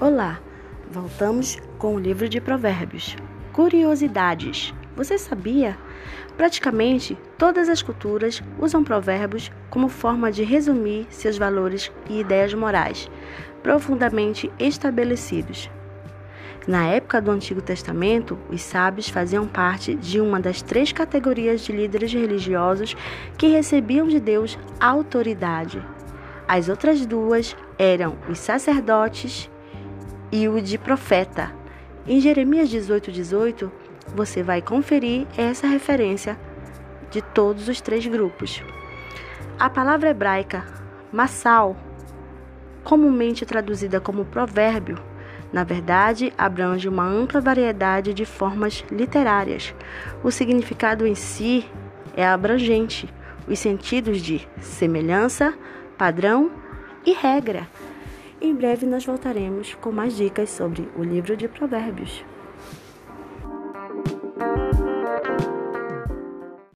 Olá, voltamos com o livro de Provérbios. Curiosidades. Você sabia? Praticamente todas as culturas usam provérbios como forma de resumir seus valores e ideias morais profundamente estabelecidos. Na época do Antigo Testamento, os sábios faziam parte de uma das três categorias de líderes religiosos que recebiam de Deus autoridade. As outras duas eram os sacerdotes e o de profeta. Em Jeremias 18, 18, você vai conferir essa referência de todos os três grupos. A palavra hebraica massal, comumente traduzida como provérbio, na verdade, abrange uma ampla variedade de formas literárias. O significado em si é abrangente, os sentidos de semelhança, padrão e regra. Em breve nós voltaremos com mais dicas sobre o livro de Provérbios.